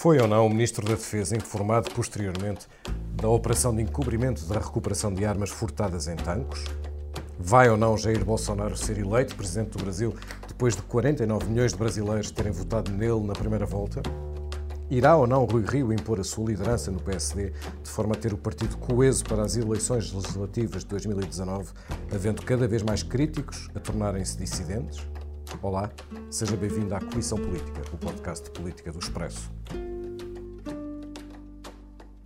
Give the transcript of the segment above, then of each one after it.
Foi ou não o Ministro da Defesa informado posteriormente da operação de encobrimento da recuperação de armas furtadas em tanques? Vai ou não Jair Bolsonaro ser eleito Presidente do Brasil depois de 49 milhões de brasileiros terem votado nele na primeira volta? Irá ou não Rui Rio impor a sua liderança no PSD de forma a ter o partido coeso para as eleições legislativas de 2019, havendo cada vez mais críticos a tornarem-se dissidentes? Olá, seja bem-vindo à Comissão Política, o podcast de política do Expresso.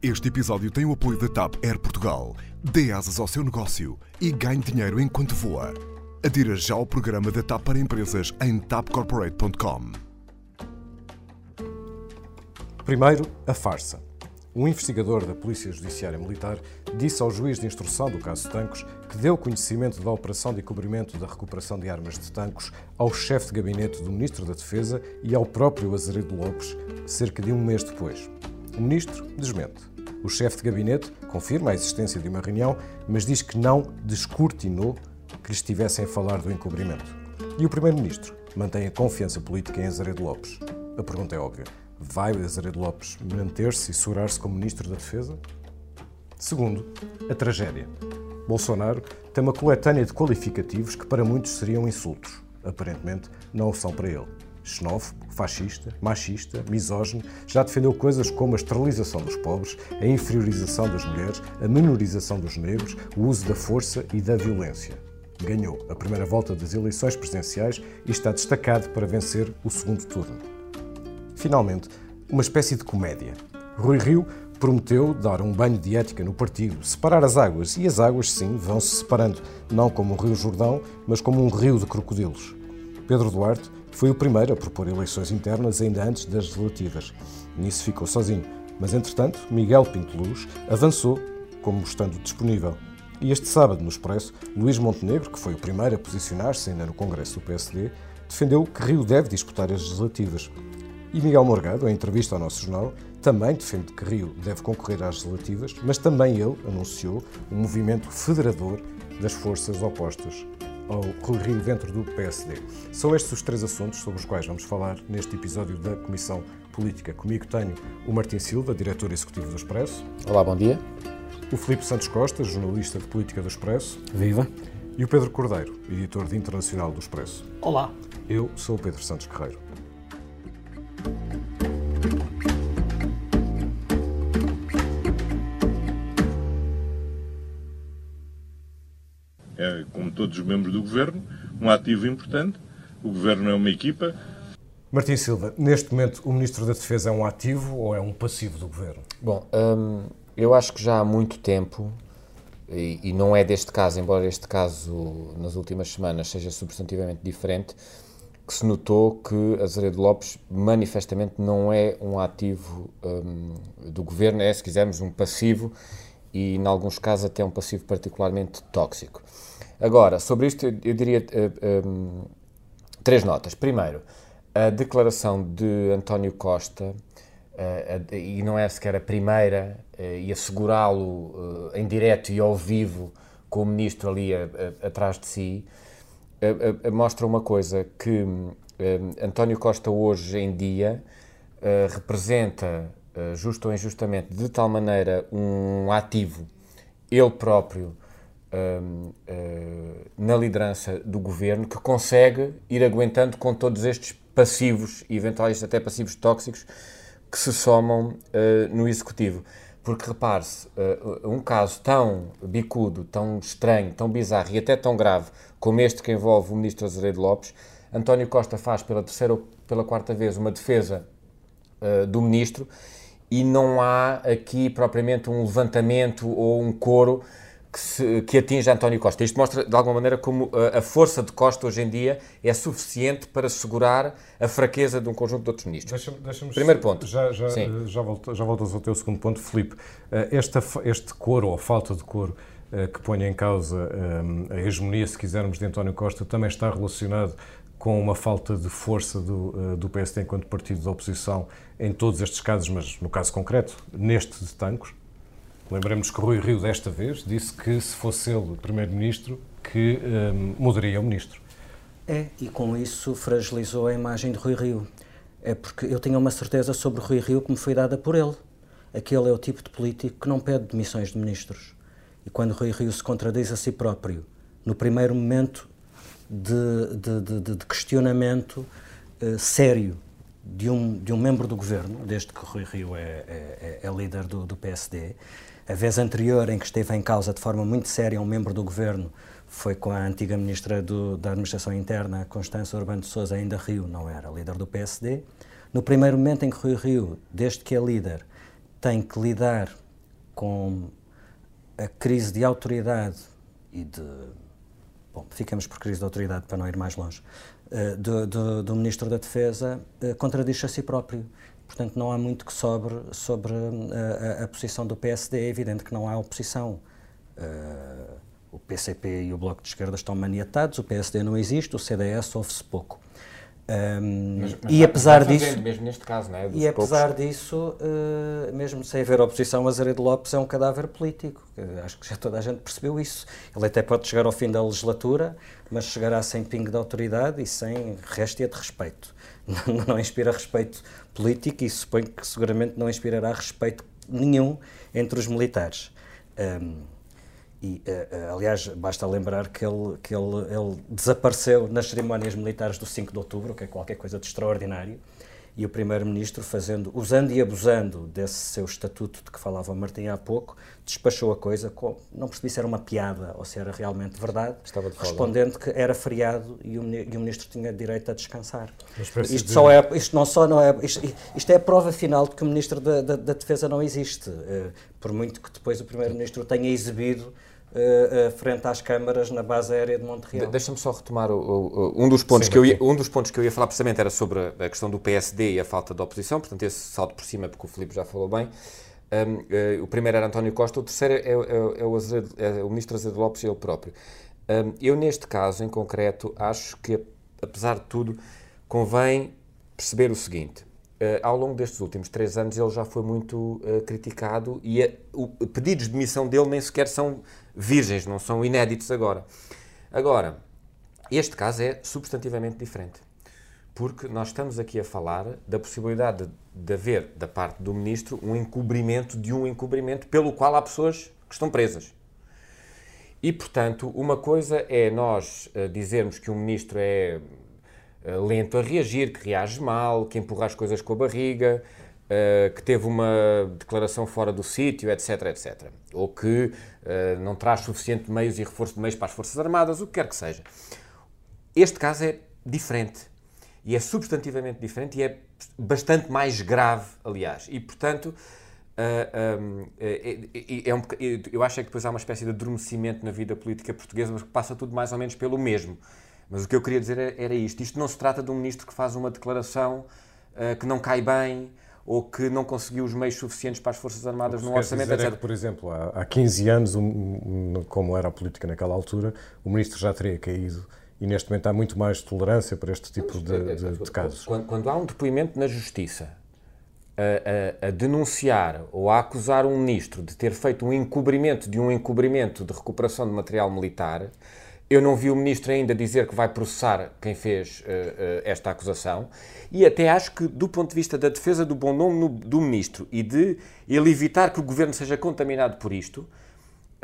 Este episódio tem o apoio da TAP Air Portugal. Dê asas ao seu negócio e ganhe dinheiro enquanto voa. Adira já ao programa da TAP para empresas em tapcorporate.com. Primeiro, a farsa. Um investigador da Polícia Judiciária Militar disse ao juiz de instrução do caso Tancos que deu conhecimento da operação de cobrimento da recuperação de armas de Tancos ao chefe de gabinete do Ministro da Defesa e ao próprio Azeredo Lopes, cerca de um mês depois. O Ministro desmente. O chefe de gabinete confirma a existência de uma reunião, mas diz que não descortinou que estivessem a falar do encobrimento. E o Primeiro-Ministro mantém a confiança política em Azeredo Lopes. A pergunta é óbvia. Vai Azeredo Lopes manter-se e segurar-se como Ministro da Defesa? Segundo, a tragédia. Bolsonaro tem uma coletânea de qualificativos que para muitos seriam insultos. Aparentemente, não o são para ele. Xenófobo, fascista, machista, misógino, já defendeu coisas como a esterilização dos pobres, a inferiorização das mulheres, a menorização dos negros, o uso da força e da violência. Ganhou a primeira volta das eleições presidenciais e está destacado para vencer o segundo turno. Finalmente, uma espécie de comédia. Rui Rio prometeu dar um banho de ética no partido, separar as águas, e as águas, sim, vão se separando, não como o Rio Jordão, mas como um rio de crocodilos. Pedro Duarte foi o primeiro a propor eleições internas ainda antes das legislativas. Nisso ficou sozinho, mas entretanto, Miguel Pinto Luz avançou, como estando disponível. E este sábado, no Expresso, Luís Montenegro, que foi o primeiro a posicionar-se ainda no Congresso do PSD, defendeu que Rio deve disputar as legislativas. E Miguel Morgado, em entrevista ao nosso jornal, também defende que Rio deve concorrer às legislativas, mas também ele anunciou um movimento federador das forças opostas ao Rui Rio dentro do PSD. São estes os três assuntos sobre os quais vamos falar neste episódio da Comissão Política. Comigo tenho o Martim Silva, diretor executivo do Expresso. Olá, bom dia. O Filipe Santos Costa, jornalista de política do Expresso. Viva. E o Pedro Cordeiro, editor de Internacional do Expresso. Olá. Eu sou o Pedro Santos Guerreiro. Todos os membros do governo, um ativo importante. O governo é uma equipa. Martim Silva, neste momento o Ministro da Defesa é um ativo ou é um passivo do governo? Bom, hum, eu acho que já há muito tempo, e, e, não é deste caso, embora este caso nas últimas semanas seja substantivamente diferente, que se notou que Azeredo Lopes manifestamente não é um ativo hum, do governo, é, se quisermos, um passivo e, em alguns casos, até um passivo particularmente tóxico. Agora, sobre isto, eu, diria uh, um, três notas. Primeiro, a declaração de António Costa, uh, e não é sequer a primeira, uh, e assegurá-lo em direto e ao vivo com o ministro ali atrás de si, mostra uma coisa que António Costa hoje em dia representa, justo ou injustamente, de tal maneira um ativo, ele próprio, na liderança do governo que consegue ir aguentando com todos estes passivos eventuais até passivos tóxicos que se somam uh, no executivo. Porque repare-se, uh, um caso tão bicudo, tão estranho, tão bizarro e até tão grave como este que envolve o ministro Azeredo Lopes, António Costa faz pela terceira ou pela quarta vez uma defesa uh, do ministro e não há aqui propriamente um levantamento ou um coro que, se, que atinge António Costa. Isto mostra, de alguma maneira, como a, a, força de Costa hoje em dia é suficiente para segurar a fraqueza de um conjunto de outros ministros. Deixa deixa Primeiro ponto. Já, já, já, volta, já voltas ao teu segundo ponto, Filipe. Eh, esta, este coro, ou falta de coro, que põe em causa a hegemonia, se quisermos, de António Costa, também está relacionado com uma falta de força do, do PSD enquanto partido de oposição em todos estes casos, mas no caso concreto, neste de Tancos? Lembremos que Rui Rio, desta vez, disse que se fosse ele Primeiro-Ministro, que um, mudaria o Ministro. É, e com isso fragilizou a imagem de Rui Rio. é porque eu tinha uma certeza sobre Rui Rio que me foi dada por ele. Aquele é o tipo de político que não pede demissões de ministros. E quando Rui Rio se contradiz a si próprio, no primeiro momento de, de, de, de questionamento uh, sério de um, de um membro do governo, desde que Rui Rio é, é, é, é líder do, do, PSD, a vez anterior em que esteve em causa de forma muito séria um membro do governo foi com a antiga ministra do, da Administração Interna, Constança Urbano de Sousa, ainda Rio não era líder do PSD. No primeiro momento em que Rui Rio, desde que é líder, tem que lidar com a crise de autoridade e de. Bom, ficamos por crise de autoridade para não ir mais longe. Uh, do, do, do, Ministro da Defesa uh, contradiz a si próprio. Portanto, não há muito que sobre sobre uh, a, a, posição do PSD. É evidente que não há oposição. Uh, o PCP e o Bloco de Esquerda estão maniatados, o PSD não existe, o CDS ouve-se pouco. Um, mas, mas e apesar disso, mesmo neste caso, não é? e apesar poucos... disso, uh, mesmo sem haver oposição, Azeredo Lopes é um cadáver político. Acho que já toda a gente percebeu isso. Ele até pode chegar ao fim da legislatura, mas chegará sem pingo de autoridade e sem réstia de respeito. Não, não inspira respeito político e suponho que seguramente não inspirará respeito nenhum entre os militares. Um, e, uh, uh, aliás, basta lembrar que, ele, que ele, ele, desapareceu nas cerimónias militares do 5 de outubro, que é qualquer coisa de extraordinário, e o Primeiro-Ministro, fazendo, usando e abusando desse seu estatuto de que falava Martim há pouco, despachou a coisa, com, não percebi se era uma piada ou se era realmente verdade, respondendo que era feriado e o, e o, Ministro tinha direito a descansar. Isto, só é, isto não só não é, isto, isto, é a prova final de que o Ministro da, da, da Defesa não existe, uh, por muito que depois o Primeiro-Ministro tenha exibido uh, frente às câmaras na base aérea de Montreal. Deixa-me só retomar o, o, um, dos pontos Sim, que eu ia, um dos pontos que eu ia falar precisamente era sobre a questão do PSD e a falta de oposição, portanto esse salto por cima porque o Filipe já falou bem. Um, uh, o primeiro era António Costa, o terceiro é, é, é, o, Azevedo, é o, ministro Azevedo Lopes e ele próprio. Um, eu, neste caso em concreto, acho que, apesar de tudo, convém perceber o seguinte. Uh, ao longo destes últimos três anos, ele já foi muito uh, criticado e a, o, pedidos de demissão dele nem sequer são virgens, não são inéditos agora. Agora, este caso é substantivamente diferente, porque nós estamos aqui a falar da possibilidade de, de haver, da parte do ministro, um encobrimento de um encobrimento pelo qual há pessoas que estão presas. E, portanto, uma coisa é nós uh, dizermos que um ministro é lento a reagir, que reage mal, que empurra as coisas com a barriga, uh, que teve uma declaração fora do sítio, etc, etc. Ou que uh, não traz suficiente meios e reforço de meios para as Forças Armadas, o que quer que seja. Este caso é diferente. E é substantivamente diferente e é bastante mais grave, aliás. E, portanto, é um, eu acho é que depois há uma espécie de adormecimento na vida política portuguesa, mas que passa tudo mais ou menos pelo mesmo. Mas o que eu queria dizer era isto: isto não se trata de um ministro que faz uma declaração uh, que não cai bem, ou que não conseguiu os meios suficientes para as Forças Armadas no orçamento, etc. É que, por exemplo, há, há 15 anos, um, como era a política naquela altura, o ministro já teria caído e neste momento há muito mais tolerância para este tipo de, é, de, de casos. Quando, quando, há um depoimento na Justiça a, a, a, denunciar ou a acusar um ministro de ter feito um encobrimento de um encobrimento de recuperação de material militar, eu não vi o ministro ainda dizer que vai processar quem fez uh, uh, esta acusação. E até acho que, do ponto de vista da defesa do bom nome no, do ministro e de ele evitar que o governo seja contaminado por isto,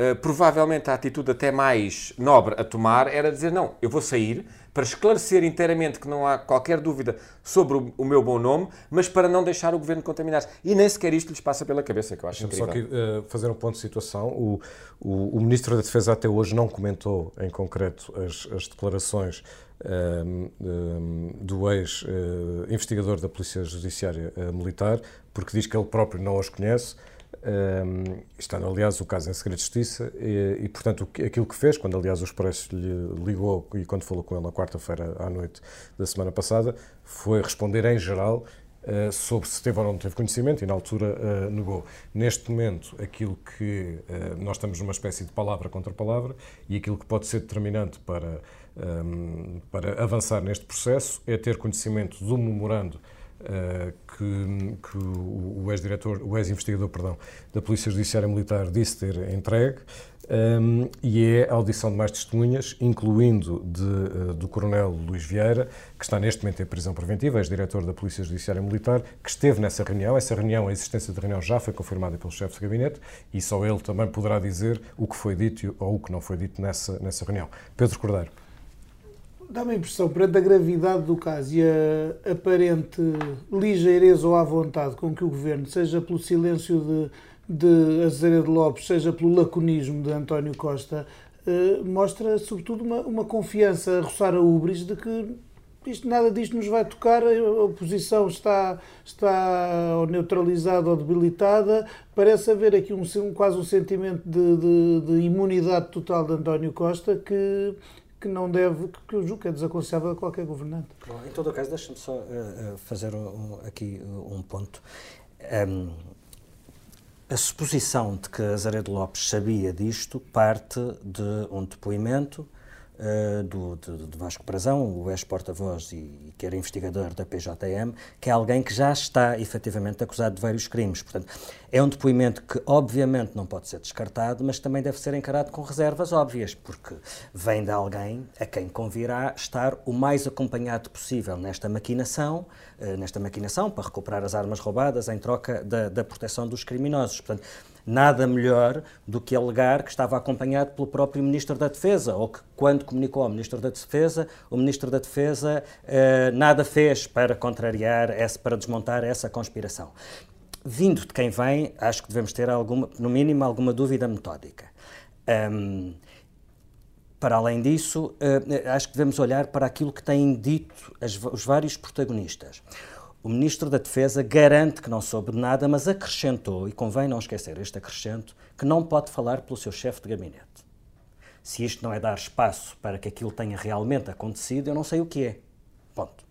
uh, provavelmente a atitude até mais nobre a tomar era dizer: não, eu vou sair, para esclarecer inteiramente que não há qualquer dúvida sobre o, o meu bom nome, mas para não deixar o governo contaminar-se. E nem sequer isto lhes passa pela cabeça, que eu acho incrível. Só que uh, fazer um ponto de situação, o, o, o, Ministro da Defesa até hoje não comentou em concreto as, as declarações um, ehm, um, ehm, do ex-investigador uh, da Polícia Judiciária uh, Militar, porque diz que ele próprio não as conhece. Um, está, aliás, o caso em segredo de justiça e, e, portanto, aquilo que fez, quando, aliás, o Expresso lhe ligou e quando falou com ele na quarta-feira à noite da semana passada, foi responder em geral uh, sobre se teve ou não teve conhecimento e, na altura, uh, negou. Neste momento, aquilo que uh, nós estamos numa espécie de palavra contra palavra e aquilo que pode ser determinante para, um, para avançar neste processo é ter conhecimento do memorando que, que, o ex-diretor, o ex-investigador, perdão, da Polícia Judiciária Militar disse ter entregue. um, e é a audição de mais testemunhas, incluindo de, uh, do Coronel Luís Vieira, que está neste momento em prisão preventiva, ex-diretor da Polícia Judiciária Militar, que esteve nessa reunião. Essa reunião, a existência da reunião já foi confirmada pelo chefe de gabinete e só ele também poderá dizer o que foi dito ou o que não foi dito nessa, nessa reunião. Pedro Cordeiro. Dá-me a impressão, perante a gravidade do caso e a aparente ligeireza ou à vontade com que o Governo, seja pelo silêncio de de Lopes, seja pelo laconismo de António Costa, eh, mostra sobretudo uma, uma confiança a roçar a ubris de que isto, nada disto nos vai tocar, a oposição está, está ou neutralizada ou debilitada. Parece haver aqui um, quase um sentimento de, de, de imunidade total de António Costa que, que não deve, que eu julgo que é desaconselhável a qualquer governante. Bom, em todo o caso, deixe-me só uh, fazer um, aqui um ponto. Um, a suposição de que Azaredo Lopes sabia disto parte de um depoimento uh, do, de, de, Vasco Brazão, o ex-porta-voz e, e, que era investigador da PJM, que é alguém que já está efetivamente acusado de vários crimes. Portanto, é um depoimento que obviamente não pode ser descartado, mas também deve ser encarado com reservas óbvias, porque vem de alguém a quem convirá estar o mais acompanhado possível nesta maquinação, uh, nesta maquinação para recuperar as armas roubadas em troca da, da proteção dos criminosos. Portanto, nada melhor do que alegar que estava acompanhado pelo próprio Ministro da Defesa, ou que, quando comunicou ao Ministro da Defesa, o Ministro da Defesa eh, nada fez para contrariar, essa, para desmontar essa conspiração. Vindo de quem vem, acho que devemos ter, alguma, no mínimo, alguma dúvida metódica. Um, para além disso, uh, acho que devemos olhar para aquilo que têm dito os vários protagonistas. O Ministro da Defesa garante que não soube de nada, mas acrescentou, e convém não esquecer este acrescento, que não pode falar pelo seu chefe de gabinete. Se isto não é dar espaço para que aquilo tenha realmente acontecido, eu não sei o que é. Ponto.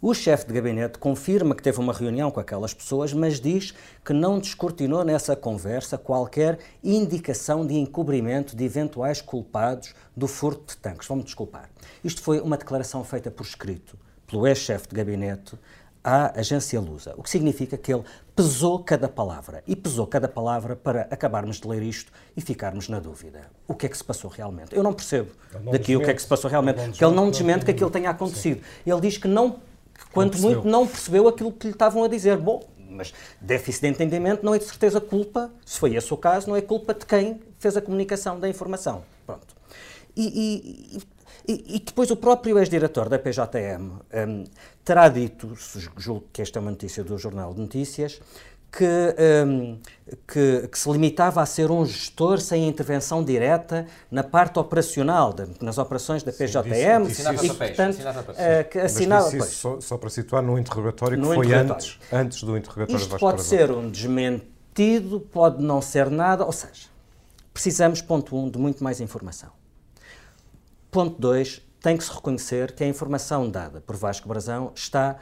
O chefe de gabinete confirma que teve uma reunião com aquelas pessoas, mas diz que não descortinou nessa conversa qualquer indicação de encobrimento de eventuais culpados do furto de tanques. Vão-me desculpar. Isto foi uma declaração feita por escrito pelo ex-chefe de gabinete à agência Lusa, o que significa que ele pesou cada palavra e pesou cada palavra para acabarmos de ler isto e ficarmos na dúvida. O que é que se passou realmente? Eu não percebo não daqui o que é que se passou realmente, porque ele não desmente que aquilo tenha acontecido. Sim. Ele diz que não, que quanto não muito não percebeu aquilo que lhe estavam a dizer. Bom, mas déficit de entendimento não é de certeza culpa, se foi esse o caso, não é culpa de quem fez a comunicação da informação. Pronto. E, e, e, e depois o próprio ex-diretor da PJM um, terá dito, julgo que esta é uma notícia do Jornal de Notícias, que, um, que, que, se limitava a ser um gestor sem intervenção direta na parte operacional, de, nas operações da PJM. Sim, disse, e, portanto, uh, que assinava... Só, só, para situar, no interrogatório no que foi antes, antes do interrogatório Isto pode ser um desmentido, pode não ser nada, ou seja, precisamos, ponto um, de muito mais informação. Ponto 2, tem que se reconhecer que a informação dada por Vasco Brazão está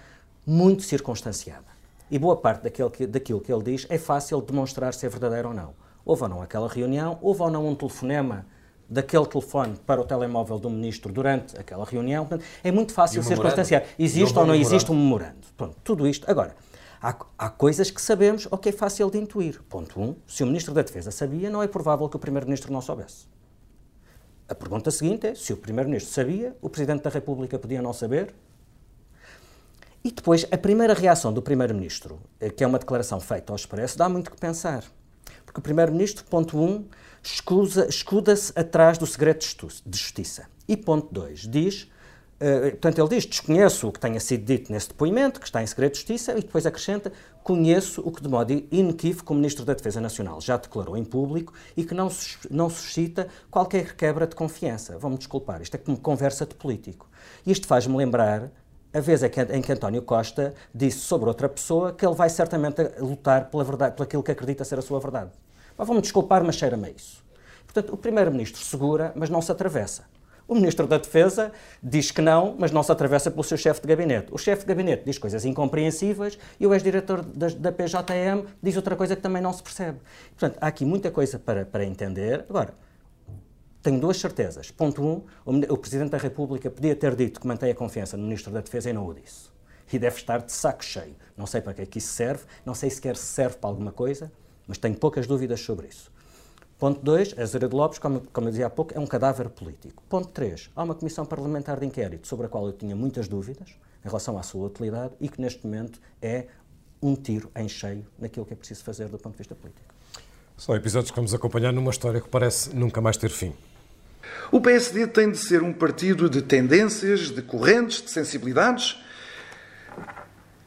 muito circunstanciada. E boa parte daquilo que, daquilo que ele diz é fácil demonstrar se é verdadeiro ou não. Houve ou não aquela reunião, houve ou não um telefonema daquele telefone para o telemóvel do ministro durante aquela reunião. Portanto, é muito fácil circunstanciar. Existe ou não existe um memorando. Pronto, tudo isto. Agora, há, há, coisas que sabemos ou que é fácil de intuir. Ponto 1. Um, se o ministro da Defesa sabia, não é provável que o primeiro-ministro não soubesse. A pergunta seguinte é: se o Primeiro-Ministro sabia, o Presidente da República podia não saber? E depois, a primeira reação do Primeiro-Ministro, eh, que é uma declaração feita ao Expresso, dá muito que pensar. Porque o Primeiro-Ministro, ponto 1, um, escuda-se atrás do segredo de justiça. E ponto 2, diz Uh, portanto, ele diz: desconheço o que tenha sido dito nesse depoimento, que está em segredo de justiça, e depois acrescenta: conheço o que, de modo inequívoco, o Ministro da Defesa Nacional já declarou em público e que não, não suscita qualquer quebra de confiança. Vão-me desculpar, isto é como conversa de político. Isto faz-me lembrar a vez em que, António Costa disse sobre outra pessoa que ele vai certamente lutar pela verdade, pelo que acredita ser a sua verdade. Vão-me desculpar, mas cheira-me a isso. Portanto, o Primeiro-Ministro segura, mas não se atravessa. O Ministro da Defesa diz que não, mas não se atravessa pelo seu chefe de gabinete. O chefe de gabinete diz coisas incompreensíveis e o ex-diretor da, da, PJM diz outra coisa que também não se percebe. Portanto, há aqui muita coisa para, para entender. Agora, tenho duas certezas. Ponto um, o, o Presidente da República podia ter dito que mantém a confiança no Ministro da Defesa e não o disse. E deve estar de saco cheio. Não sei para que é que isso serve, não sei sequer se serve para alguma coisa, mas tenho poucas dúvidas sobre isso. Ponto 2, Azeredo Lopes, como, como eu dizia há pouco, é um cadáver político. Ponto 3, há uma comissão parlamentar de inquérito sobre a qual eu tinha muitas dúvidas em relação à sua utilidade e que neste momento é um tiro em cheio naquilo que é preciso fazer do ponto de vista político. São episódios que vamos acompanhar numa história que parece nunca mais ter fim. O PSD tem de ser um partido de tendências, de correntes, de sensibilidades,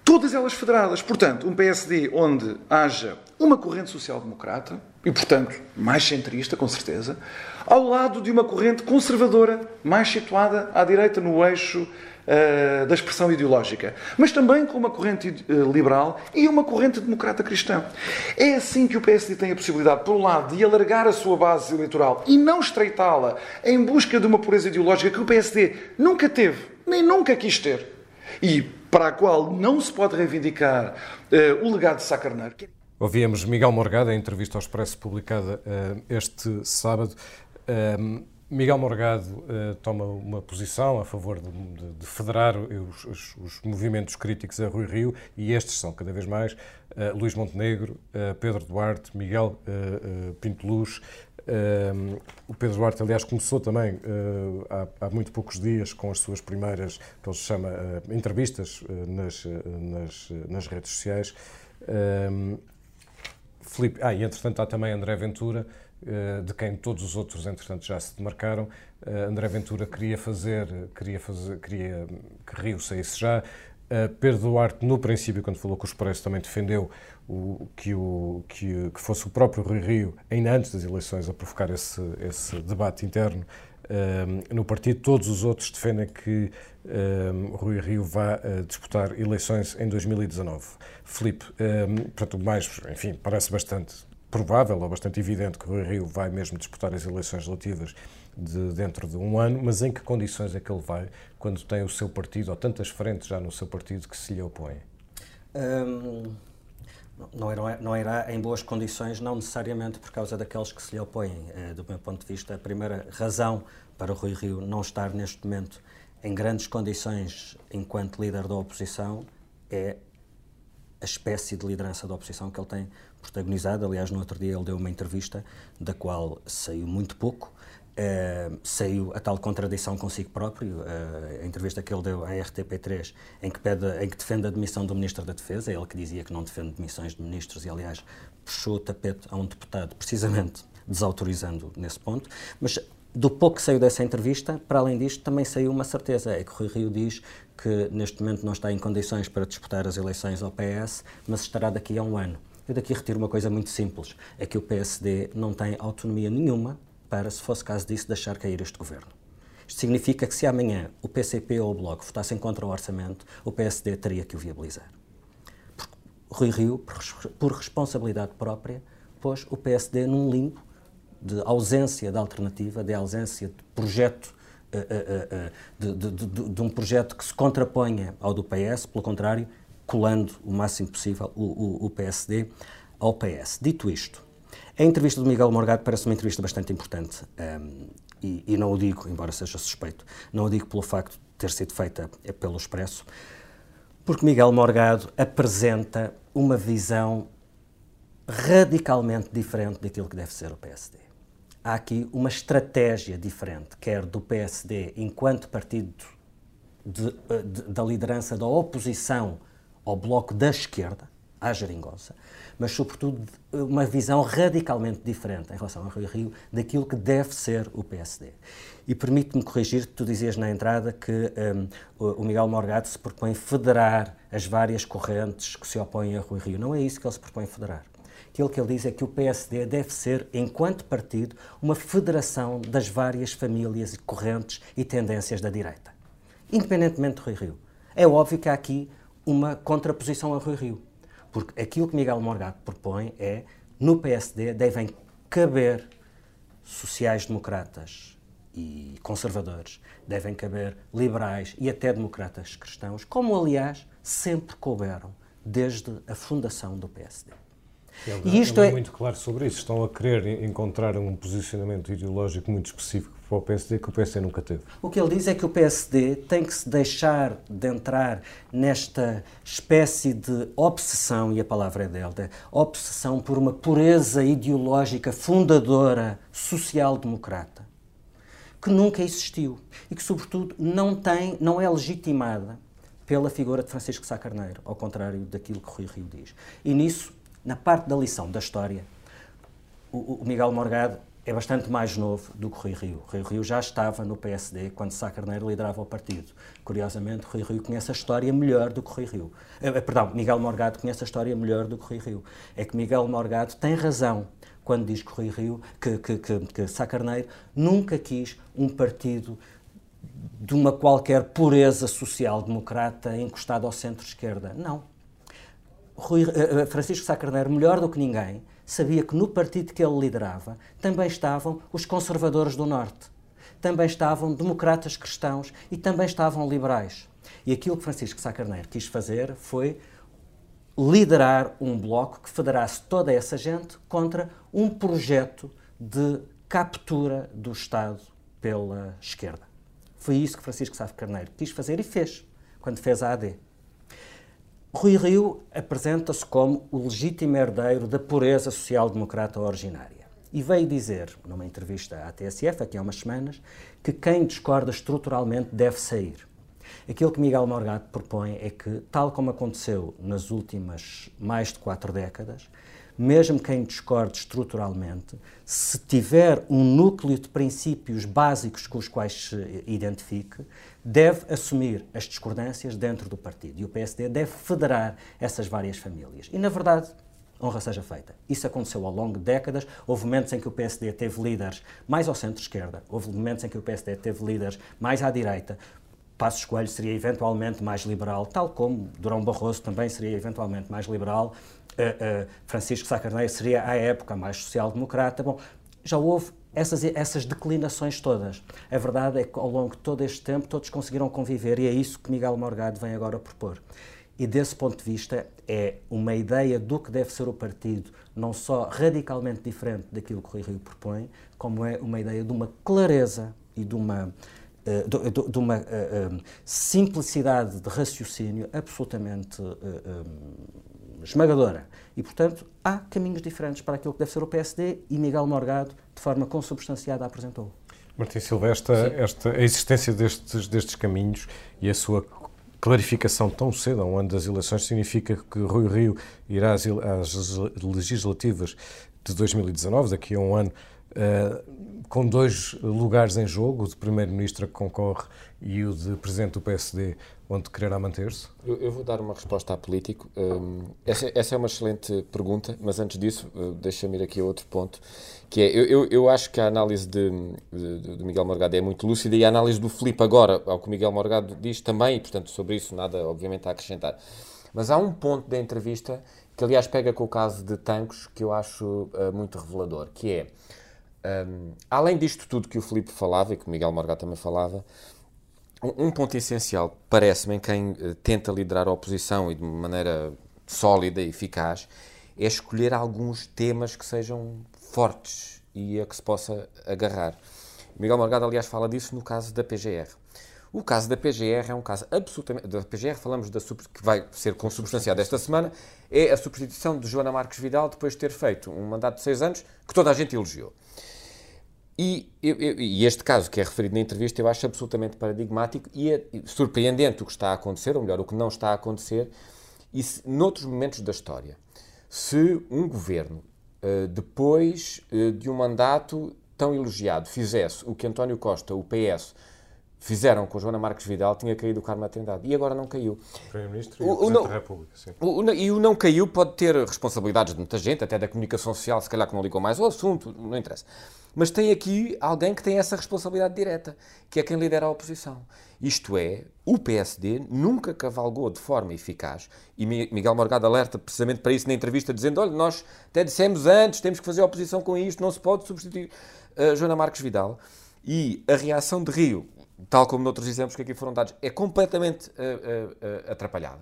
todas elas federadas. Portanto, um PSD onde haja uma corrente social-democrata, e, portanto, mais centrista, com certeza, ao lado de uma corrente conservadora, mais situada à direita no eixo uh, da expressão ideológica, mas também com uma corrente uh, liberal e uma corrente democrata cristã. É assim que o PSD tem a possibilidade, por um lado, de alargar a sua base eleitoral e não estreitá-la em busca de uma pureza ideológica que o PSD nunca teve, nem nunca quis ter, e para a qual não se pode reivindicar uh, o legado de Sá Carneiro. Ouvíamos Miguel Morgado, em entrevista ao Expresso publicada uh, este sábado. Uh, Miguel Morgado uh, toma uma posição a favor de, de, de federar os, os, os, movimentos críticos a Rui Rio e estes são cada vez mais Luís Montenegro, Pedro Duarte, Miguel Pinto Luz. o Pedro Duarte, aliás, começou também há, há, muito poucos dias com as suas primeiras, que ele chama, entrevistas nas, nas, nas redes sociais. Felipe, ah, e entretanto há também André Ventura, eh, de quem todos os outros, entretanto, já se demarcaram. Eh, André Ventura queria fazer, queria fazer, queria que Rio saísse já. Uh, Pedro Duarte, no princípio, quando falou com o Expresso, também defendeu o, que, o, que, que, fosse o próprio Rui Rio, ainda antes das eleições, a provocar esse, esse debate interno uh, no partido. Todos os outros defendem que uh, Rui Rio vá disputar eleições em 2019. Felipe, portanto, mais, enfim, parece bastante provável ou bastante evidente que Rui Rio vai mesmo disputar as eleições relativas de dentro de um ano, mas em que condições é que ele vai quando tem o seu partido, ou tantas frentes já no seu partido, que se lhe opõem? Hum, não, irá, não irá em boas condições, não necessariamente por causa daqueles que se lhe opõem. É, do meu ponto de vista, a primeira razão para o Rui Rio não estar neste momento em grandes condições enquanto líder da oposição é a espécie de liderança da oposição que ele tem protagonizado. Aliás, no outro dia ele deu uma entrevista da qual saiu muito pouco. Uh, saiu a tal contradição consigo próprio, uh, a entrevista que ele deu à RTP3, em que, pede, em que defende a demissão do Ministro da Defesa, ele que dizia que não defende demissões de ministros e, aliás, puxou o tapete a um deputado, precisamente desautorizando nesse ponto. Mas do pouco que saiu dessa entrevista, para além disto, também saiu uma certeza, é que Rui Rio diz que neste momento não está em condições para disputar as eleições ao PS, mas estará daqui a um ano. Eu daqui retiro uma coisa muito simples: é que o PSD não tem autonomia nenhuma para, se fosse caso disso, deixar cair este governo. Isto significa que se amanhã o PCP ou o Bloco votassem contra o orçamento, o PSD teria que o viabilizar. Rui Rio, por responsabilidade própria, pôs o PSD num limbo de ausência de alternativa, de ausência de projeto, uh, uh, uh, de, de, de, de, um projeto que se contraponha ao do PS, pelo contrário, colando o máximo possível o, o, o PSD ao PS. Dito isto, a entrevista do Miguel Morgado parece uma entrevista bastante importante um, ehm, e, e, não o digo, embora seja suspeito, não o digo pelo facto de ter sido feita pelo Expresso, porque Miguel Morgado apresenta uma visão radicalmente diferente daquilo que deve ser o PSD. Há aqui uma estratégia diferente, quer do PSD enquanto partido de, de, da liderança da oposição ao bloco da esquerda, à geringonça, mas sobretudo uma visão radicalmente diferente em relação ao Rui Rio daquilo que deve ser o PSD. E permite-me corrigir, tu dizias na entrada que um, o Miguel Morgado se propõe federar as várias correntes que se opõem a Rui Rio. Não é isso que ele se propõe federar. Aquilo que ele diz é que o PSD deve ser, enquanto partido, uma federação das várias famílias, correntes e tendências da direita, independentemente de Rui Rio. É óbvio que há aqui uma contraposição a Rui Rio. Porque aquilo que Miguel Morgado propõe é, no PSD devem caber sociais-democratas e conservadores, devem caber liberais e até democratas cristãos, como aliás sempre couberam desde a fundação do PSD. Ele, e isto ele é, é muito claro sobre isso. Estão a querer encontrar um posicionamento ideológico muito específico para o PSD que o PSD nunca teve. O que ele diz é que o PSD tem que se deixar de entrar nesta espécie de obsessão, e a palavra é dele, de obsessão por uma pureza ideológica fundadora social-democrata, que nunca existiu e que, sobretudo, não, tem, não é legitimada pela figura de Francisco Sá Carneiro, ao contrário daquilo que Rui Rio diz. E nisso, na parte da lição da história, o, o Miguel Morgado é bastante mais novo do que Rui Rio. Rui Rio já estava no PSD quando Sá Carneiro liderava o partido. Curiosamente, Rui Rio conhece a história melhor do que Rui Rio. Eh, eh, perdão, Miguel Morgado conhece a história melhor do que Rui Rio. É que Miguel Morgado tem razão quando diz que Rui Rio, que, que, que, que Sá Carneiro nunca quis um partido de uma qualquer pureza social-democrata encostado ao centro-esquerda. Não. Rui, uh, Francisco Sá Carneiro, melhor do que ninguém, sabia que no partido que ele liderava também estavam os conservadores do Norte, também estavam democratas cristãos e também estavam liberais. E aquilo que Francisco Sá Carneiro quis fazer foi liderar um bloco que federasse toda essa gente contra um projeto de captura do Estado pela esquerda. Foi isso que Francisco Sá Carneiro quis fazer e fez, quando fez a AD. Rui Rio apresenta-se como o legítimo herdeiro da pureza social-democrata originária. E veio dizer, numa entrevista à TSF, aqui há umas semanas, que quem discorda estruturalmente deve sair. Aquilo que Miguel Morgado propõe é que, tal como aconteceu nas últimas mais de quatro décadas, mesmo quem discorde estruturalmente, se tiver um núcleo de princípios básicos com os quais se identifique, deve assumir as discordâncias dentro do partido. E o PSD deve federar essas várias famílias. E, na verdade, honra seja feita. Isso aconteceu ao longo de décadas. Houve momentos em que o PSD teve líderes mais ao centro-esquerda, houve momentos em que o PSD teve líderes mais à direita. Passos Coelho seria eventualmente mais liberal, tal como Durão Barroso também seria eventualmente mais liberal uh, Francisco Sá Carneiro seria, à época, mais social-democrata. Bom, já houve essas, essas declinações todas. A verdade é que, ao longo de todo este tempo, todos conseguiram conviver e é isso que Miguel Morgado vem agora propor. E desse ponto de vista, é uma ideia do que deve ser o partido, não só radicalmente diferente daquilo que o Rui Rio propõe, como é uma ideia de uma clareza e de uma, uh, de, de, uma simplicidade de raciocínio absolutamente esmagadora. E, portanto, há caminhos diferentes para aquilo que deve ser o PSD e Miguel Morgado, de forma consubstanciada, apresentou. Martim Silva, esta, esta, a existência destes, destes caminhos e a sua clarificação tão cedo, a um ano das eleições, significa que Rui Rio irá às, às legislativas de 2019, daqui a um ano, uh, com dois lugares em jogo, o de Primeiro-Ministro que concorre e o de Presidente do PSD, onde quererá manter-se? Eu, eu, vou dar uma resposta a político. Um, essa, essa, é uma excelente pergunta, mas antes disso, uh, deixa-me ir aqui a outro ponto, que é, eu, eu, eu acho que a análise de, de, de, Miguel Morgado é muito lúcida e a análise do Filipe agora, ao que Miguel Morgado diz também, e portanto sobre isso nada, obviamente, a acrescentar. Mas há um ponto da entrevista que, aliás, pega com o caso de Tancos, que eu acho uh, muito revelador, que é, um, além disto tudo que o Filipe falava e que o Miguel Morgado também falava, um ponto essencial, parece-me, em quem uh, tenta liderar a oposição e de maneira sólida e eficaz, é escolher alguns temas que sejam fortes e a que se possa agarrar. Miguel Morgado, aliás, fala disso no caso da PGR. O caso da PGR é um caso absolutamente. Da PGR falamos da que vai ser consubstanciado esta semana, é a substituição de Joana Marques Vidal depois de ter feito um mandato de seis anos que toda a gente elogiou. E, eu, eu, e, este caso que é referido na entrevista eu acho absolutamente paradigmático e é surpreendente o que está a acontecer, ou melhor, o que não está a acontecer, e se, noutros momentos da história. Se um governo, uh, depois uh, de um mandato tão elogiado, fizesse o que António Costa, o PS, fizeram com Joana Marques Vidal, tinha caído o Carmo Trindade. E agora não caiu. Primeiro-Ministro e o, o não, da República, sim. O, o, e o não caiu pode ter responsabilidades de muita gente, até da comunicação social, se calhar que não ligou mais ao assunto, não interessa. Mas tem aqui alguém que tem essa responsabilidade direta, que é quem lidera a oposição. Isto é, o PSD nunca cavalgou de forma eficaz, e Miguel Morgado alerta precisamente para isso na entrevista, dizendo: olha, nós até dissemos antes, temos que fazer oposição com isto, não se pode substituir uh, Joana Marques Vidal. E a reação de Rio, tal como noutros exemplos que aqui foram dados, é completamente uh, uh, atrapalhada.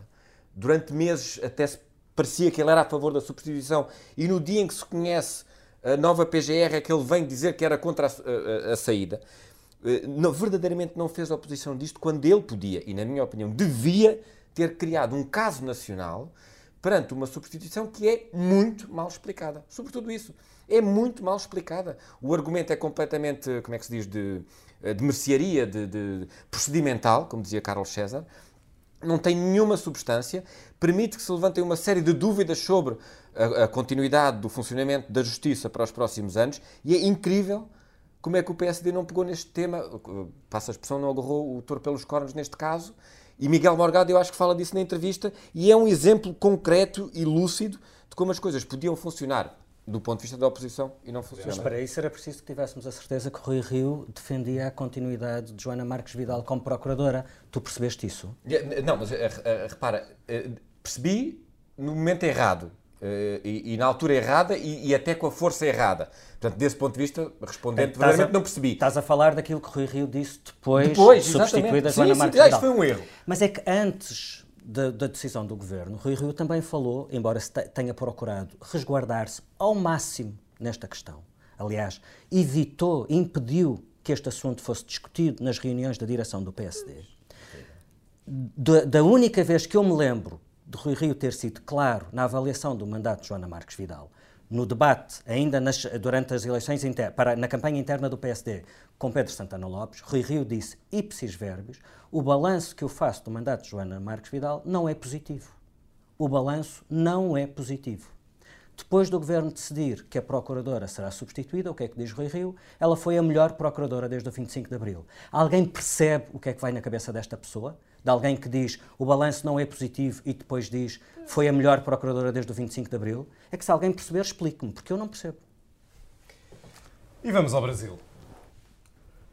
Durante meses até se parecia que ele era a favor da substituição, e no dia em que se conhece a nova PGR é que ele vem dizer que era contra a, a, a saída. Não, verdadeiramente não fez oposição disto quando ele podia, e na minha opinião devia ter criado um caso nacional perante uma substituição que é muito mal explicada. Sobretudo isso. É muito mal explicada. O argumento é completamente, como é que se diz, de, de mercearia, de, de procedimental, como dizia Carlos César. Não tem nenhuma substância, permite que se levantem uma série de dúvidas sobre a, a continuidade do funcionamento da justiça para os próximos anos e é incrível como é que o PSD não pegou neste tema, passa a expressão, não agarrou o touro pelos cornos neste caso, e Miguel Morgado eu acho que fala disso na entrevista, e é um exemplo concreto e lúcido de como as coisas podiam funcionar do ponto de vista da oposição e não funciona. Mas para isso era preciso que tivéssemos a certeza que Rui Rio defendia a continuidade de Joana Marques Vidal como procuradora. Tu percebeste isso? Não, mas eh, repara, percebi no momento errado. E, e, na altura errada e, e, até com a força errada. Portanto, desse ponto de vista, respondendo, é, verdadeiramente não percebi. Estás a falar daquilo que Rui Rio disse depois, depois substituída a Joana Marques sim, Vidal. foi um erro. Mas é que antes da, da, decisão do Governo, Rui Rio também falou, embora tenha procurado resguardar-se ao máximo nesta questão. Aliás, evitou, impediu que este assunto fosse discutido nas reuniões da direção do PSD. Da, da única vez que eu me lembro de Rui Rio ter sido claro na avaliação do mandato de Joana Marques Vidal, no debate, ainda nas, durante as eleições inter, para, na campanha interna do PSD, com Pedro Santana Lopes, Rui Rio disse, ipsis verbis, o balanço que eu faço do mandato de Joana Marques Vidal não é positivo. O balanço não é positivo. Depois do governo decidir que a procuradora será substituída, o que é que diz Rui Rio? Ela foi a melhor procuradora desde o 25 de abril. Alguém percebe o que é que vai na cabeça desta pessoa? De alguém que diz o balanço não é positivo e depois diz foi a melhor procuradora desde o 25 de abril? É que se alguém perceber, explique-me, porque eu não percebo. E vamos ao Brasil.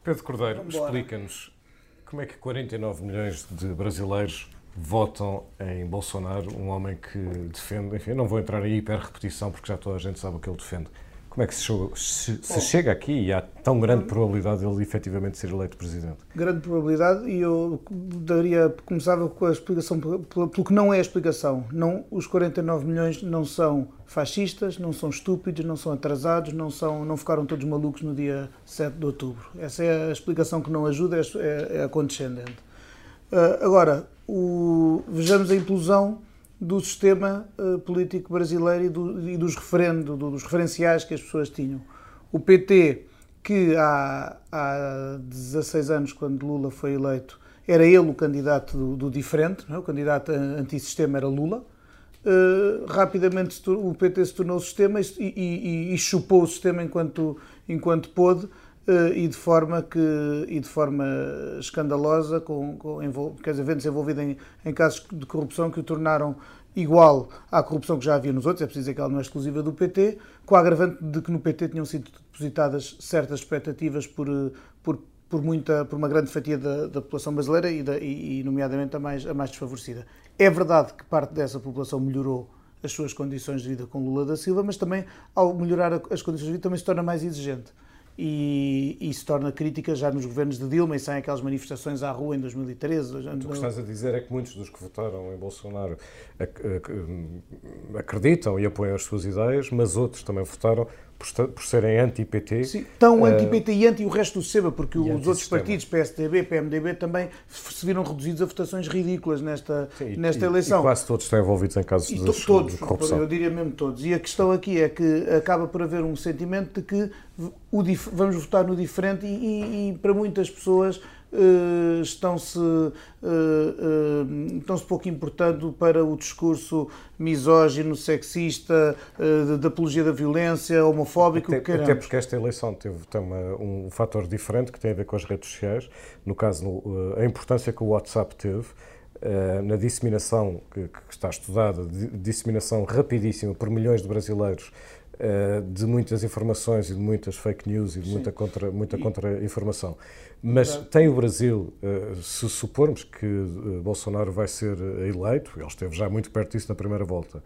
Pedro Cordeiro, explica-nos como é que 49 milhões de brasileiros votam em Bolsonaro, um homem que defende, enfim, não vou entrar em hiper-repetição porque já toda a gente sabe o que ele defende. Como é que se, se, se chega aqui e há tão grande probabilidade de ele efetivamente ser eleito presidente? Grande probabilidade, e eu daria, começava com a explicação, pelo que não é a explicação. Não, os 49 milhões não são fascistas, não são estúpidos, não são atrasados, não, são, não ficaram todos malucos no dia 7 de outubro. Essa é a explicação que não ajuda, é, é a condescendente. Uh, agora, o, vejamos a implosão do sistema uh, político brasileiro e, do, e dos, referendo, do, dos referenciais que as pessoas tinham. O PT, que há, há 16 anos, quando Lula foi eleito, era ele o candidato do, do diferente, é? o candidato antissistema era Lula. Uh, rapidamente o PT se tornou o sistema e, e, e, chupou o sistema enquanto, enquanto pôde e de forma que e de forma escandalosa com, com quer dizer, vendo-se envolvido em, em casos de corrupção que o tornaram igual à corrupção que já havia nos outros, é preciso dizer que ela não é exclusiva do PT, com a agravante de que no PT tinham sido depositadas certas expectativas por, por, por, muita, por uma grande fatia da, da população brasileira e, da, e, nomeadamente a mais, a mais desfavorecida. É verdade que parte dessa população melhorou as suas condições de vida com Lula da Silva, mas também, ao melhorar as condições de vida, também se torna mais exigente e, e, se torna crítica já nos governos de Dilma e sem aquelas manifestações à rua em 2013. O que estás a dizer é que muitos dos que votaram em Bolsonaro acreditam e apoiam as suas ideias, mas outros também votaram por, por serem anti-PT. Sim, tão uh, anti-PT e anti o resto do SEBA, porque os outros partidos, PSDB, PMDB, também se viram reduzidos a votações ridículas nesta, Sim, nesta e, eleição. E quase todos estão envolvidos em casos de, todos, de corrupção. Eu diria mesmo todos. E a questão aqui é que acaba por haver um sentimento de que vamos votar no diferente e, e, e para muitas pessoas estão-se uh, uh, estão-se pouco importando para o discurso misógino, sexista, de, de, apologia da violência, homofóbico, até, até porque esta eleição teve uma, um fator diferente que tem a ver com as redes sociais, no caso a importância que o WhatsApp teve na disseminação que, que está estudada, disseminação rapidíssima por milhões de brasileiros de muitas informações e de muitas fake news e de muita contra-informação. Muita contra Mas tem o Brasil, se supormos que Bolsonaro vai ser eleito, ele esteve já muito perto disso na primeira volta,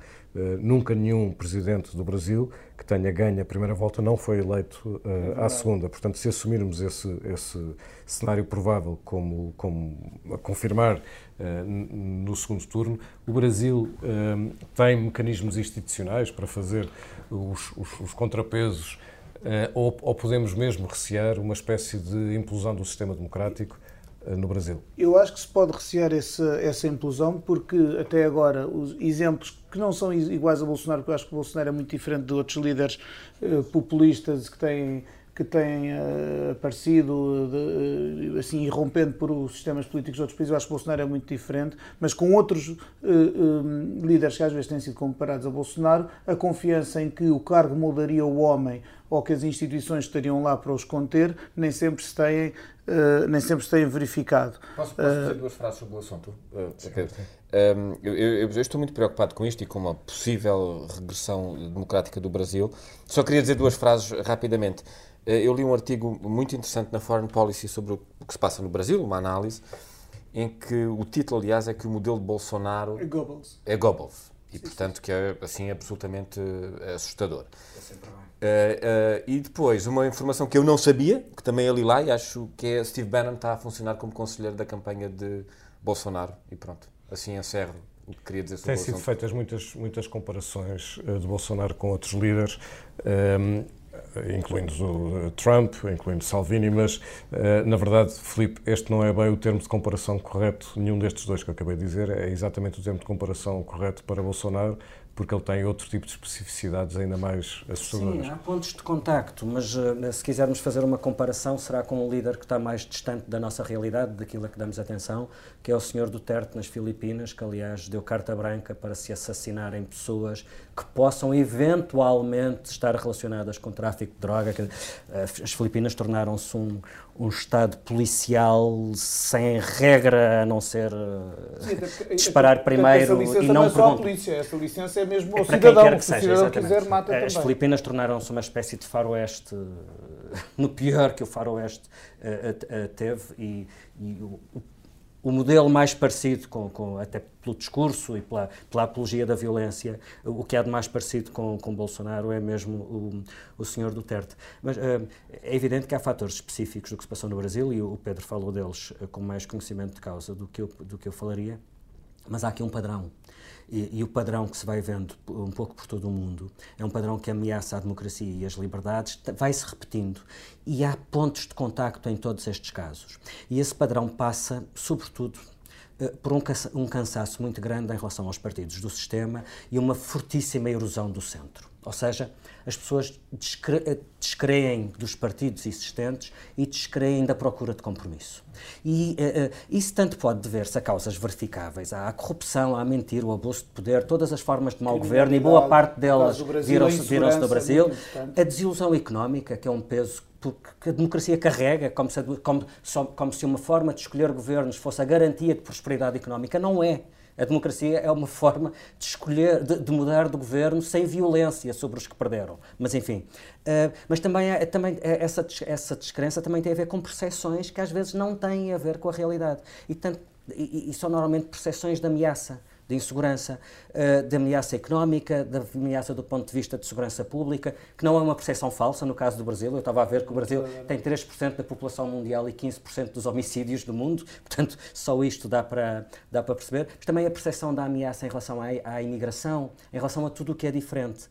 nunca nenhum presidente do Brasil que tenha ganho a primeira volta não foi eleito uh, à segunda. Portanto, se assumirmos esse, esse cenário provável como, como a confirmar no segundo turno, o Brasil tem mecanismos institucionais para fazer os, os, os contrapesos ou, ou podemos mesmo recear uma espécie de implosão do sistema democrático no Brasil? Eu acho que se pode recear essa, essa implosão porque até agora os exemplos que não são iguais a Bolsonaro, porque eu acho que Bolsonaro é muito diferente de outros líderes uh, populistas que têm que têm uh, aparecido de, uh, assim irrompendo por os sistemas políticos de outros países. Eu acho que Bolsonaro é muito diferente, mas com outros uh, líderes que às vezes têm sido comparados a Bolsonaro, a confiança em que o cargo moldaria o homem ou que as instituições estariam lá para os conter, nem sempre se têm, nem sempre se têm verificado. Posso, posso dizer duas frases sobre o assunto? Um, eu, eu, eu, estou muito preocupado com isto e com uma possível regressão democrática do Brasil. Só queria dizer duas frases rapidamente. Eh, eu li um artigo muito interessante na Foreign Policy sobre o que se passa no Brasil, uma análise, em que o título, aliás, é que o modelo de Bolsonaro é Goebbels. É Goebbels. E, portanto, que é, assim, absolutamente eh, assustador. É sempre bem. Uh, uh, e depois, uma informação que eu não sabia, que também eu li lá, e acho que é Steve Bannon está a funcionar como conselheiro da campanha de Bolsonaro. E pronto, assim encerro o que queria dizer sobre Têm sido feitas muitas, muitas comparações de Bolsonaro com outros líderes. Um, incluindo o Trump, incluindo Salvini, mas eh, na verdade, Filipe, este não é bem o termo de comparação correto, nenhum destes dois que eu acabei de dizer, é exatamente o termo de comparação correto para Bolsonaro, porque ele tem outro tipo de especificidades ainda mais assustadoras. Sim, há pontos de contacto, mas uh, se quisermos fazer uma comparação, será com um líder que está mais distante da nossa realidade, daquilo a que damos atenção, que é o senhor Duterte nas Filipinas, que aliás deu carta branca para se assassinarem pessoas que possam eventualmente estar relacionadas com tráfico de droga. Eh, as Filipinas tornaram-se um, um Estado policial sem regra, a não ser eh, Sim, disparar primeiro e não, não é polícia, essa licença é mesmo é o cidadão, quem quer que seja, cidadão quiser, As também. Filipinas tornaram-se uma espécie de faroeste, no pior que o faroeste uh, teve, e, e o, o modelo mais parecido com, com, até pelo discurso e pela, pela apologia da violência, o que há de mais parecido com, com Bolsonaro é mesmo o, o senhor Duterte. Mas uh, é evidente que há fatores específicos do que se passou no Brasil e o Pedro falou deles uh, com mais conhecimento de causa do que eu, do que eu falaria, mas há aqui um padrão. E, e, o padrão que se vai vendo um pouco por todo o mundo é um padrão que ameaça a democracia e as liberdades, vai se repetindo e há pontos de contacto em todos estes casos. E esse padrão passa, sobretudo, eh, por um, um cansaço muito grande em relação aos partidos do sistema e uma fortíssima erosão do centro. Ou seja, as pessoas descre eh, descreem dos partidos existentes e descreem da procura de compromisso. E uh, uh, isso tanto pode dever-se a causas verificáveis, à corrupção, à mentira, ao abuso de poder, todas as formas de mau governo, e boa parte delas viram-se viram do Brasil. É a desilusão económica, que é um peso que a democracia carrega, como se, como, como se uma forma de escolher governos fosse a garantia de prosperidade económica. Não é. A democracia é uma forma de escolher, de, de, mudar de governo sem violência sobre os que perderam. Mas enfim, uh, mas também, é, também é, essa, essa descrença também tem a ver com percepções que às vezes não têm a ver com a realidade. E, tanto, e, e são normalmente percepções de ameaça de insegurança, uh, de ameaça económica, de ameaça do ponto de vista de segurança pública, que não é uma percepção falsa no caso do Brasil. Eu estava a ver que o Brasil tem 3% da população mundial e 15% dos homicídios do mundo, portanto, só isto dá para, dá para perceber. Mas também a percepção da ameaça em relação à, à imigração, em relação a tudo o que é diferente.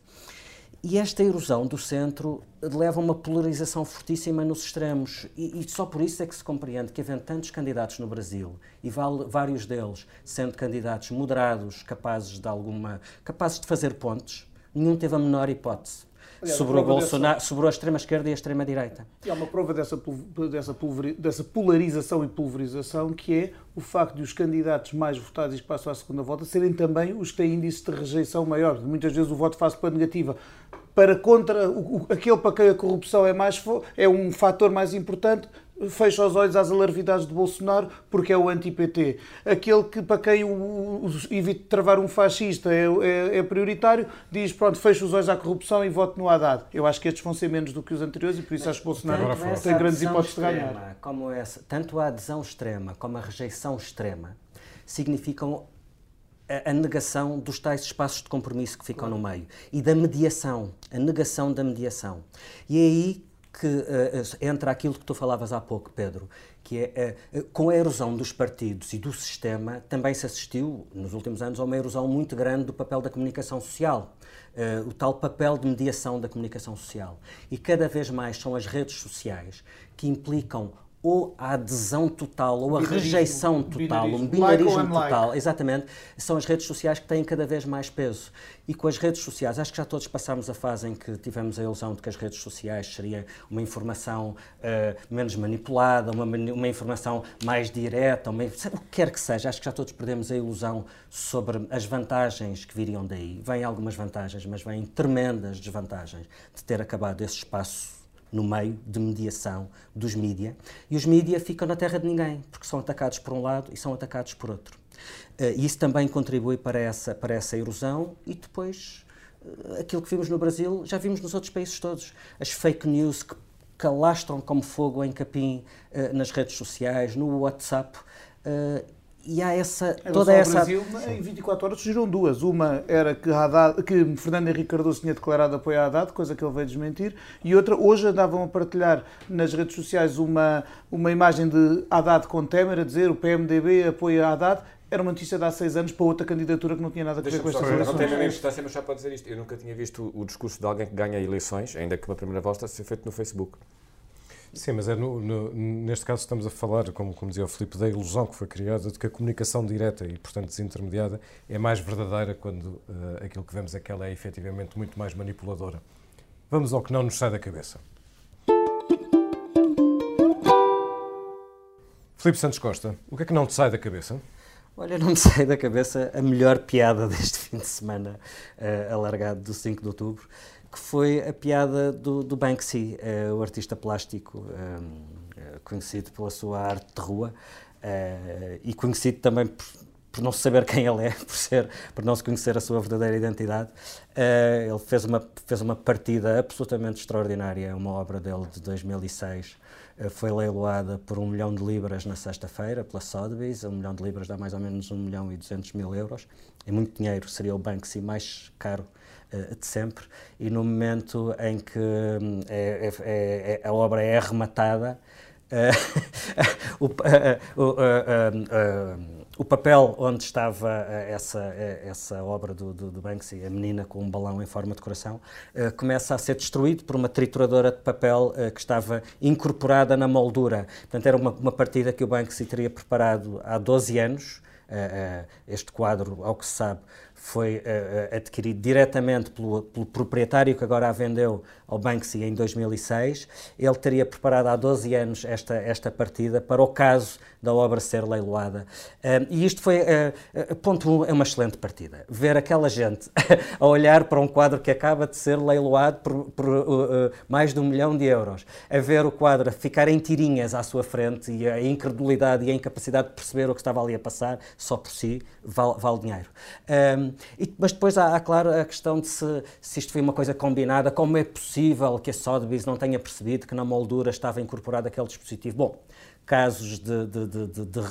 E esta erosão do centro leva a uma polarização fortíssima nos extremos. E, e, só por isso é que se compreende que, havendo tantos candidatos no Brasil, e vários deles sendo candidatos moderados, capazes de alguma. capazes de fazer pontes, nenhum teve a menor hipótese Aliás, sobre, o Bolsonaro, dessa... sobre a extrema-esquerda e a extrema-direita. E há uma prova dessa, dessa, dessa polarização e pulverização que é o facto de os candidatos mais votados e que passam à segunda volta serem também os que têm índice de rejeição maior. Muitas vezes o voto faz para negativa. Para contra o, aquele para quem a corrupção é, mais, é um fator mais importante, fecha os olhos às alarvidades de Bolsonaro porque é o anti-PT. Aquele que, para quem o, o, evite travar um fascista é, é, é, prioritário, diz, pronto, fecha os olhos à corrupção e vote no Haddad. Eu acho que estes vão ser menos do que os anteriores e por isso acho que Bolsonaro tem grandes hipóteses de ganhar. Como essa, tanto a adesão extrema como a rejeição extrema significam a, negação dos tais espaços de compromisso que ficam claro. no meio e da mediação, a negação da mediação. E é aí que uh, entra aquilo que tu falavas há pouco, Pedro, que é uh, com a erosão dos partidos e do sistema também se assistiu nos últimos anos a uma erosão muito grande do papel da comunicação social, uh, o tal papel de mediação da comunicação social. E cada vez mais são as redes sociais que implicam ou a adesão total ou a binarismo, rejeição total, binarismo. um binarismo like total, exatamente, são as redes sociais que têm cada vez mais peso. E com as redes sociais, acho que já todos passámos a fase em que tivemos a ilusão de que as redes sociais seria uma informação uh, menos manipulada, uma, uma informação mais direta, uma, o que quer que seja, acho que já todos perdemos a ilusão sobre as vantagens que viriam daí. Vêm algumas vantagens, mas vêm tremendas desvantagens de ter acabado esse espaço no meio de mediação dos mídia, e os mídia ficam na terra de ninguém, porque são atacados por um lado e são atacados por outro. Uh, isso também contribui para essa, para essa erosão e depois uh, aquilo que vimos no Brasil já vimos nos outros países todos. As fake news que calastram como fogo em capim uh, nas redes sociais, no WhatsApp e há essa é toda essa Brasil, em 24 horas surgiram duas uma era que, Haddad, que Fernando Henrique Cardoso tinha declarado apoio a Haddad coisa que ele veio desmentir e outra hoje andavam a partilhar nas redes sociais uma uma imagem de Haddad com Temer a dizer o PMDB apoia Haddad era uma notícia de há seis anos para outra candidatura que não tinha nada a ver com esta eleições. Não tem a mesma importância, mas já para dizer isto. Eu nunca tinha visto o discurso de alguém que ganha eleições, ainda que uma primeira volta, ser feito no Facebook. Sim, mas é no, no, neste caso estamos a falar, como, como dizia o Filipe, da ilusão que foi criada de que a comunicação direta e, portanto, desintermediada é mais verdadeira quando uh, aquilo que vemos é que ela é efetivamente muito mais manipuladora. Vamos ao que não nos sai da cabeça. Filipe Santos Costa, o que é que não te sai da cabeça? Olha, não me sai da cabeça a melhor piada deste fim de semana uh, alargado do 5 de outubro, que foi a piada do, do Banksy, uh, o artista plástico um, eh, conhecido pela sua arte de rua uh, e conhecido também por, por, não saber quem ele é, por, ser, por não se conhecer a sua verdadeira identidade. Uh, ele fez uma, fez uma partida absolutamente extraordinária, uma obra dele de 2006, foi leiloada por um milhão de libras na sexta-feira pela Sotheby's. Um milhão de libras dá mais ou menos um milhão e duzentos mil euros. É muito dinheiro, seria o Banksy mais caro de sempre. E no momento em que hum, é, é, é, a obra é arrematada, uh, o, uh, o papel onde estava essa, essa obra do, do, do, Banksy, a menina com um balão em forma de coração, começa a ser destruído por uma trituradora de papel que estava incorporada na moldura. Portanto, era uma, uma partida que o Banksy teria preparado há 12 anos. este quadro, ao que se sabe, foi uh, adquirido diretamente pelo, pelo, proprietário que agora a vendeu ao Banksy em 2006. Ele teria preparado há 12 anos esta, esta partida para o caso da obra ser leiloada. Uh, e isto foi, uh, ponto um, é uma excelente partida. Ver aquela gente a olhar para um quadro que acaba de ser leiloado por, por mais de um milhão de euros, a ver o quadro ficar em tirinhas à sua frente e a incredulidade e a incapacidade de perceber o que estava ali a passar, só por si, vale, vale dinheiro. E, mas depois há, há, claro, a questão de se, se isto foi uma coisa combinada, como é possível que a Sotheby's não tenha percebido que na moldura estava incorporado aquele dispositivo. Bom, casos de, de, de,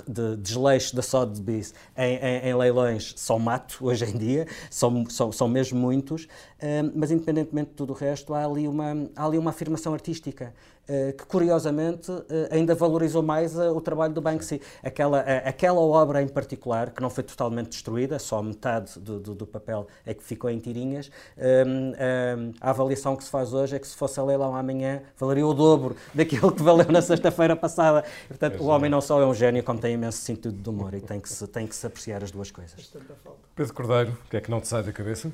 de, desleixo da Sotheby's em, em, em, leilões são mato hoje em dia, são, são, são mesmo muitos, mas independentemente de tudo o resto, há ali uma, há ali uma afirmação artística. Eh, que curiosamente eh, ainda valorizou mais eh, o trabalho do Banksy. Aquela, aquela obra em particular, que não foi totalmente destruída, só metade do, do, do papel é que ficou em tirinhas, um, um, a avaliação que se faz hoje é que se fosse a leilão amanhã, valeria o dobro daquilo que valeu na sexta-feira passada. Portanto, o homem não só é um gênio, como tem imenso sentido de humor e tem que se, tem que se apreciar as duas coisas. Pedro Cordeiro, o que é que não te sai da cabeça?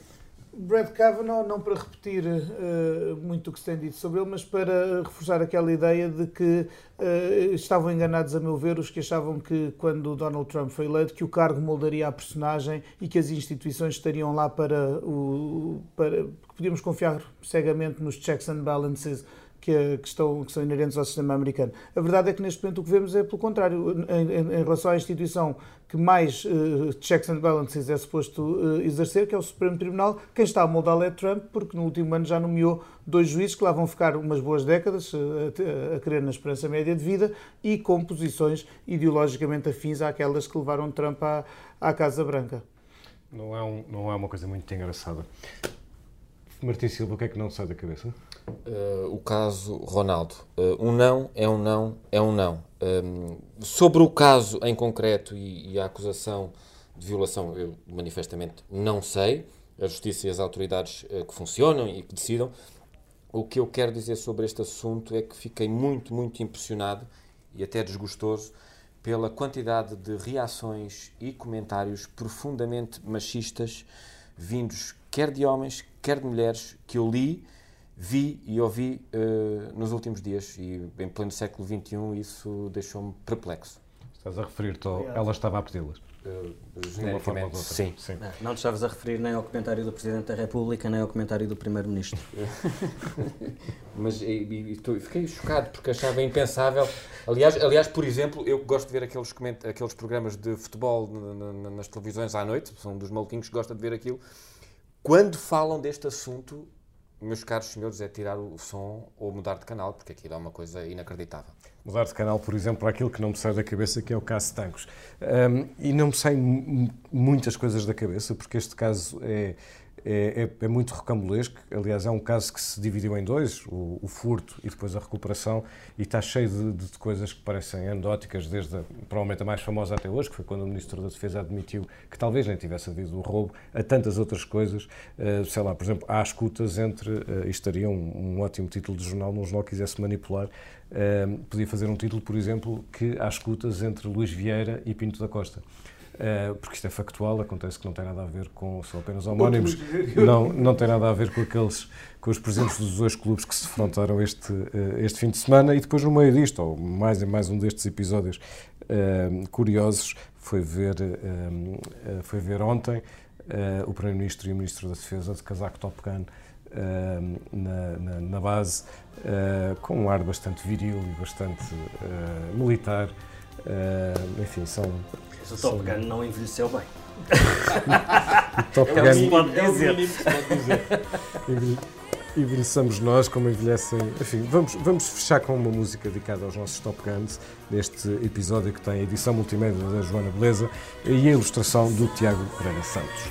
Brad Kavanaugh, não para repetir uh, muito o que se tem dito sobre ele, mas para reforçar aquela ideia de que uh, estavam enganados, a meu ver, os que achavam que quando Donald Trump foi eleito, que o cargo moldaria a personagem e que as instituições estariam lá para o. Para, podíamos confiar cegamente nos checks and balances que, que, estão, que são inerentes ao sistema americano. A verdade é que neste momento o que vemos é pelo contrário. Em, em, em relação à instituição que mais uh, checks and balances é suposto uh, exercer, que é o Supremo Tribunal, quem está a moldá-lo é Trump, porque no último ano já nomeou dois juízes que lá vão ficar umas boas décadas uh, a, a querer na esperança média de vida e com posições ideologicamente afins àquelas que levaram Trump à, à Casa Branca. Não é, um, não é uma coisa muito engraçada. Martim Silva, o que é que não sai da cabeça? Uh, o caso Ronaldo. Uh, um não é um não é um não. Um, sobre o caso em concreto e, e, a acusação de violação, eu manifestamente não sei. A justiça e as autoridades uh, que funcionam e que decidam. O que eu quero dizer sobre este assunto é que fiquei muito, muito impressionado e até desgostoso pela quantidade de reações e comentários profundamente machistas vindos quer de homens, quer de mulheres que eu li vi e ouvi uh, nos últimos dias e em pleno século XXI isso deixou-me perplexo. Estás a referir-te ao... Ela estava a pedi-las? Uh, genericamente, sim. sim. Não, não te estavas a referir nem ao comentário do Presidente da República, nem ao comentário do Primeiro-Ministro. Mas e, e, e, fiquei chocado porque achava impensável. Aliás, aliás, por exemplo, eu gosto de ver aqueles, aqueles programas de futebol nas televisões à noite, sou um dos maluquinhos que gosta de ver aquilo. Quando falam deste assunto, meus caros senhores, é tirar o som ou mudar de canal, porque aquilo é uma coisa inacreditável. Mudar de canal, por exemplo, aquilo que não me sai da cabeça, que é o caso Tancos. Um, e não me saem muitas coisas da cabeça, porque este caso é, é, é, é, muito recambulesco. Aliás, é um caso que se dividiu em dois, o, o furto e depois a recuperação, e está cheio de, de, coisas que parecem anedóticas, desde a, provavelmente a mais famosa até hoje, que foi quando o Ministro da Defesa admitiu que talvez nem tivesse havido o roubo, a tantas outras coisas, uh, sei lá, por exemplo, há escutas entre, uh, isto estaria um, um, ótimo título de jornal, num jornal que quisesse manipular, uh, podia fazer um título, por exemplo, que há escutas entre Luís Vieira e Pinto da Costa. Eh, porque isto é factual, acontece que não tem nada a ver com, são apenas homónimos, não, não tem nada a ver com aqueles, com os presentes dos dois clubes que se defrontaram este, eh, este fim de semana e depois no meio disto, ou mais em mais um destes episódios uh, curiosos, foi ver, uh, foi ver ontem uh, o Primeiro-Ministro e o Ministro da Defesa de casaco Top Gun na, na, na, base, com um ar bastante viril e bastante militar. Enfim, são o Top Gun não envelheceu bem. o Top é Gun é pode dizer. pode dizer. Envelheçamos nós como envelhecem. Enfim, vamos, vamos fechar com uma música dedicada aos nossos Top Guns, neste episódio que tem a edição multimédia da Joana Beleza e a ilustração do Tiago Pereira Santos.